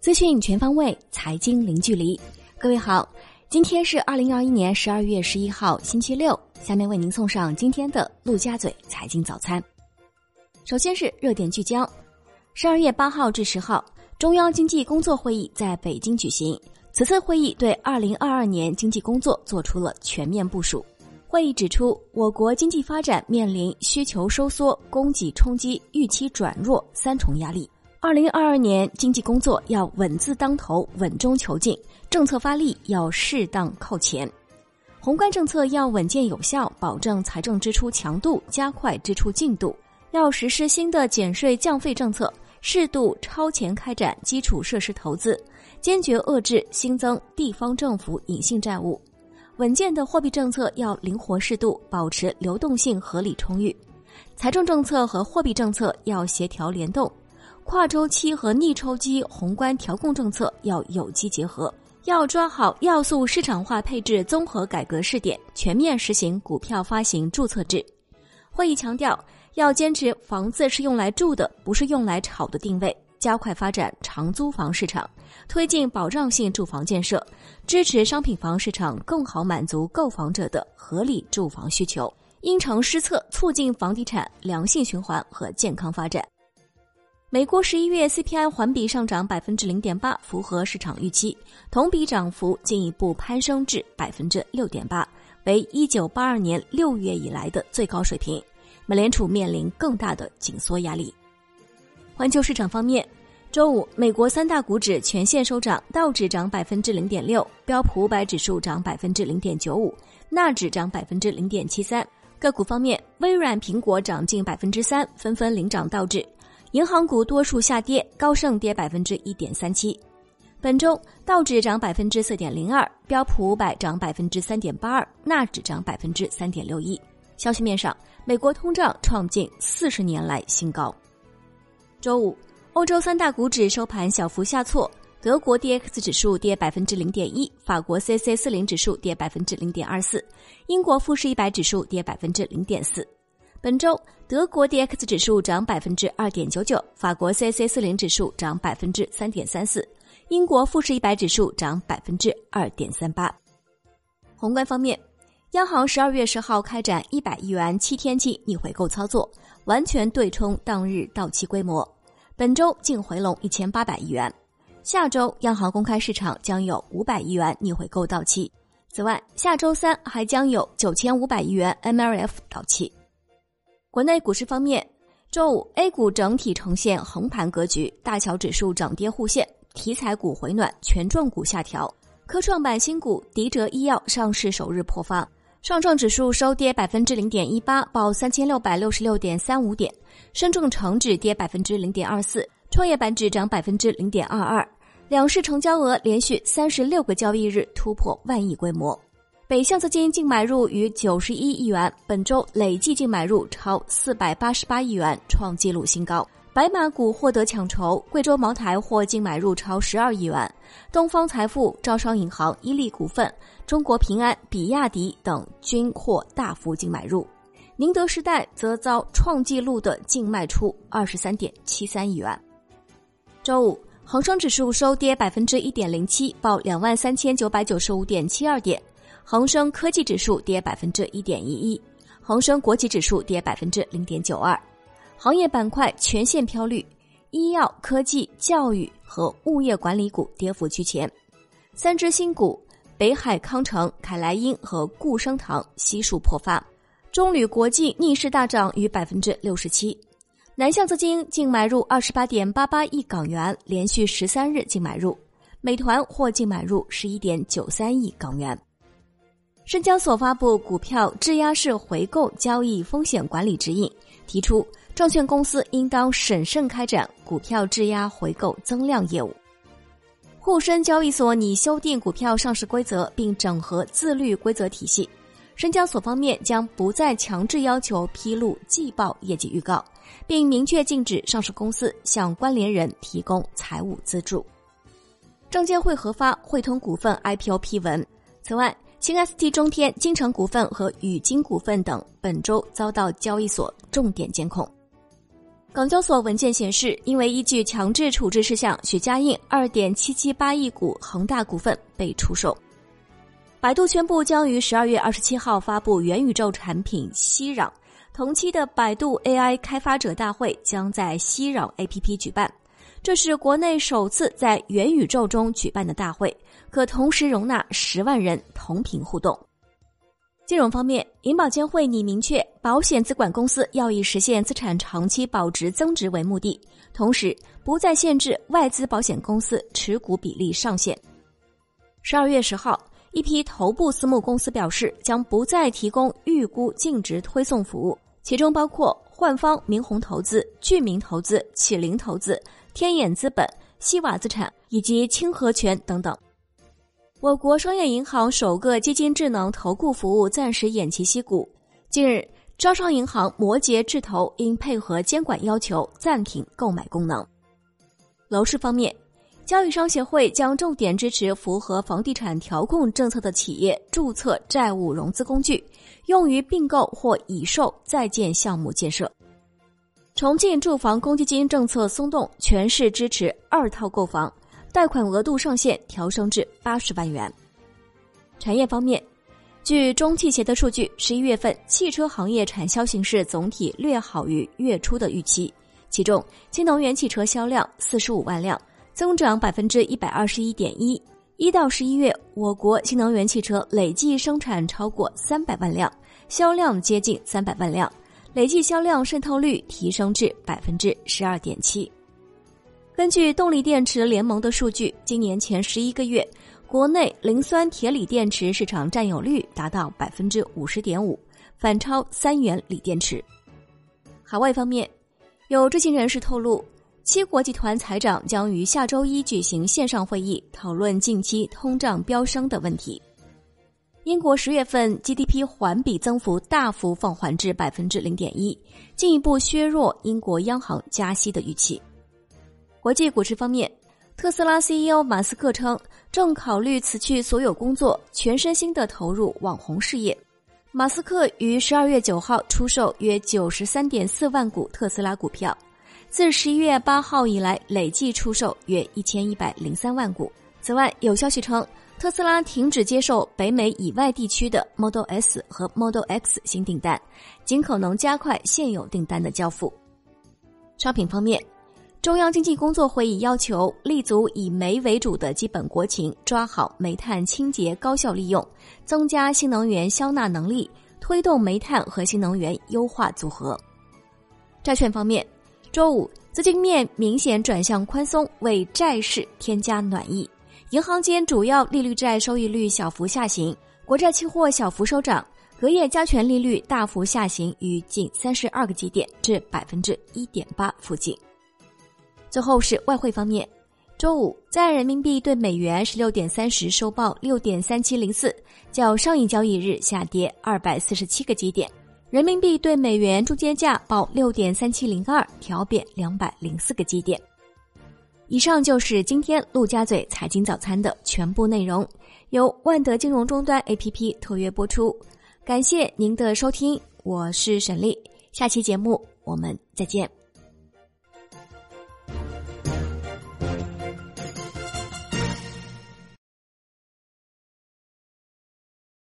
资讯全方位，财经零距离。各位好，今天是二零二一年十二月十一号，星期六。下面为您送上今天的陆家嘴财经早餐。首先是热点聚焦：十二月八号至十号，中央经济工作会议在北京举行。此次会议对二零二二年经济工作做出了全面部署。会议指出，我国经济发展面临需求收缩、供给冲击、预期转弱三重压力。二零二二年经济工作要稳字当头、稳中求进，政策发力要适当靠前。宏观政策要稳健有效，保证财政支出强度，加快支出进度。要实施新的减税降费政策，适度超前开展基础设施投资，坚决遏制新增地方政府隐性债务。稳健的货币政策要灵活适度，保持流动性合理充裕。财政政策和货币政策要协调联动，跨周期和逆周期宏观调控政策要有机结合。要抓好要素市场化配置综合改革试点，全面实行股票发行注册制。会议强调，要坚持房子是用来住的，不是用来炒的定位，加快发展长租房市场，推进保障性住房建设，支持商品房市场更好满足购房者的合理住房需求，因城施策，促进房地产良性循环和健康发展。美国十一月 CPI 环比上涨百分之零点八，符合市场预期，同比涨幅进一步攀升至百分之六点八，为一九八二年六月以来的最高水平。美联储面临更大的紧缩压力。环球市场方面，周五美国三大股指全线收涨，道指涨百分之零点六，标普五百指数涨百分之零点九五，纳指涨百分之零点七三。个股方面，微软、苹果涨近百分之三，纷纷领涨道指。银行股多数下跌，高盛跌百分之一点三七。本周道指涨百分之四点零二，标普五百涨百分之三点八二，纳指涨百分之三点六一。消息面上，美国通胀创近四十年来新高。周五，欧洲三大股指收盘小幅下挫，德国 D X 指数跌百分之零点一，法国 C C 四零指数跌百分之零点二四，英国富时一百指数跌百分之零点四。本周，德国 D X 指数涨百分之二点九九，法国 C C 四零指数涨百分之三点三四，英国富时一百指数涨百分之二点三八。宏观方面，央行十二月十号开展一百亿元七天期逆回购操作，完全对冲当日到期规模，本周净回笼一千八百亿元。下周，央行公开市场将有五百亿元逆回购到期。此外，下周三还将有九千五百亿元 M L F 到期。国内股市方面，周五 A 股整体呈现横盘格局，大小指数涨跌互现，题材股回暖，权重股下调。科创板新股迪哲医药上市首日破发，上证指数收跌百分之零点一八，报三千六百六十六点三五点；深证成指跌百分之零点二四，创业板指涨百分之零点二二。两市成交额连续三十六个交易日突破万亿规模。北向资金净买入逾九十一亿元，本周累计净买入超四百八十八亿元，创纪录新高。白马股获得抢筹，贵州茅台获净买入超十二亿元，东方财富、招商银行、伊利股份、中国平安、比亚迪等均获大幅净买入，宁德时代则遭创纪录的净卖出二十三点七三亿元。周五，恒生指数收跌百分之一点零七，报两万三千九百九十五点七二点。恒生科技指数跌百分之一点一一，恒生国企指数跌百分之零点九二，行业板块全线飘绿，医药、科技、教育和物业管理股跌幅居前，三只新股北海康城、凯莱英和固生堂悉数破发，中铝国际逆势大涨逾百分之六十七，南向资金净买入二十八点八八亿港元，连续十三日净买入，美团或净买入十一点九三亿港元。深交所发布股票质押式回购交易风险管理指引，提出证券公司应当审慎开展股票质押回购增量业务。沪深交易所拟修订股票上市规则，并整合自律规则体系。深交所方面将不再强制要求披露季报业绩预告，并明确禁止上市公司向关联人提供财务资助。证监会核发汇通股份 IPO 批文。此外。新 ST 中天、金城股份和宇金股份等本周遭到交易所重点监控。港交所文件显示，因为依据强制处置事项，许家印二点七七八亿股恒大股份被出售。百度宣布将于十二月二十七号发布元宇宙产品熙壤，同期的百度 AI 开发者大会将在熙壤 APP 举办，这是国内首次在元宇宙中举办的大会，可同时容纳十万人同屏互动。金融方面，银保监会拟明确，保险资管公司要以实现资产长期保值增值为目的，同时不再限制外资保险公司持股比例上限。十二月十号，一批头部私募公司表示，将不再提供预估净值推送服务，其中包括焕方、明宏投资、聚明投资、启灵投资、天眼资本、西瓦资产以及清河泉等等。我国商业银行首个基金智能投顾服务暂时偃旗息鼓。近日，招商银行摩羯智投因配合监管要求暂停购买功能。楼市方面，交易商协会将重点支持符合房地产调控政策的企业注册债务融资工具，用于并购或已售在建项目建设。重庆住房公积金政策松动，全市支持二套购房。贷款额度上限调升至八十万元。产业方面，据中汽协的数据，十一月份汽车行业产销形势总体略好于月初的预期。其中，新能源汽车销量四十五万辆，增长百分之一百二十一点一。一到十一月，我国新能源汽车累计生产超过三百万辆，销量接近三百万辆，累计销量渗透率提升至百分之十二点七。根据动力电池联盟的数据，今年前十一个月，国内磷酸铁锂电池市场占有率达到百分之五十点五，反超三元锂电池。海外方面，有知情人士透露，七国集团财长将于下周一举行线上会议，讨论近期通胀飙升的问题。英国十月份 GDP 环比增幅大幅放缓至百分之零点一，进一步削弱英国央行加息的预期。国际股市方面，特斯拉 CEO 马斯克称正考虑辞去所有工作，全身心的投入网红事业。马斯克于十二月九号出售约九十三点四万股特斯拉股票，自十一月八号以来累计出售约一千一百零三万股。此外，有消息称特斯拉停止接受北美以外地区的 Model S 和 Model X 新订单，尽可能加快现有订单的交付。商品方面。中央经济工作会议要求立足以煤为主的基本国情，抓好煤炭清洁高效利用，增加新能源消纳能力，推动煤炭和新能源优化组合。债券方面，周五资金面明显转向宽松，为债市添加暖意。银行间主要利率债收益率小幅下行，国债期货小幅收涨，隔夜加权利率大幅下行于近三十二个基点至百分之一点八附近。最后是外汇方面，周五在人民币对美元十六点三十收报六点三七零四，较上一交易日下跌二百四十七个基点。人民币对美元中间价报六点三七零二，调贬两百零四个基点。以上就是今天陆家嘴财经早餐的全部内容，由万德金融终端 APP 特约播出，感谢您的收听，我是沈丽，下期节目我们再见。